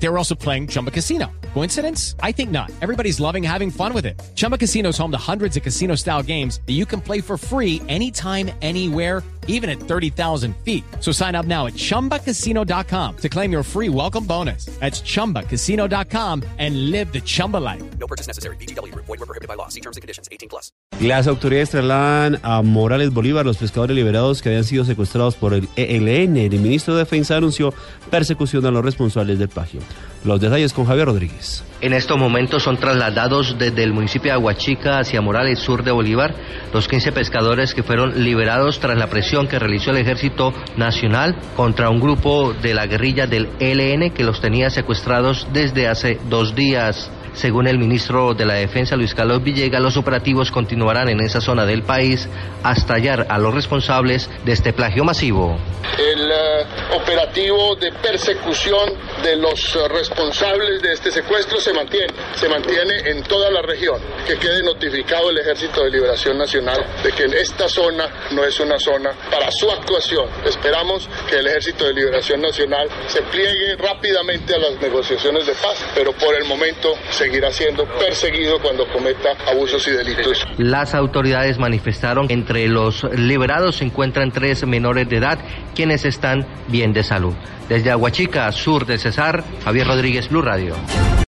They were also playing Chumba Casino. Coincidence? I think not. Everybody's loving having fun with it. Chumba Casino is home to hundreds of casino style games that you can play for free anytime, anywhere, even at 30,000 feet. So sign up now at chumbacasino.com to claim your free welcome bonus. That's chumbacasino.com and live the Chumba life. No purchase necessary. BGW. Void were prohibited by law. See terms and conditions. 18 plus. Las autoridades trasladan a Morales Bolívar los pescadores liberados que habían sido secuestrados por el ELN. El ministro de Defensa anunció persecución a los responsables del plagio. Los detalles con Javier Rodríguez. En estos momentos son trasladados desde el municipio de Aguachica hacia Morales, sur de Bolívar, los 15 pescadores que fueron liberados tras la presión que realizó el Ejército Nacional contra un grupo de la guerrilla del ELN que los tenía secuestrados desde hace dos días. Según el ministro de la Defensa, Luis Carlos Villegas, los operativos continuarán en esa zona del país hasta hallar a los responsables de este plagio masivo. El eh, operativo de persecución de los eh, responsables de este secuestro se mantiene, se mantiene en toda la región. Que quede notificado el Ejército de Liberación Nacional de que esta zona no es una zona para su actuación. Esperamos que el Ejército de Liberación Nacional se pliegue rápidamente a las negociaciones de paz, pero por el momento seguirá siendo perseguido cuando cometa abusos y delitos. Las autoridades manifestaron que entre los liberados se encuentran tres menores de edad quienes están bien de salud. Desde Aguachica, sur de Cesar, Javier Rodríguez, Blue Radio.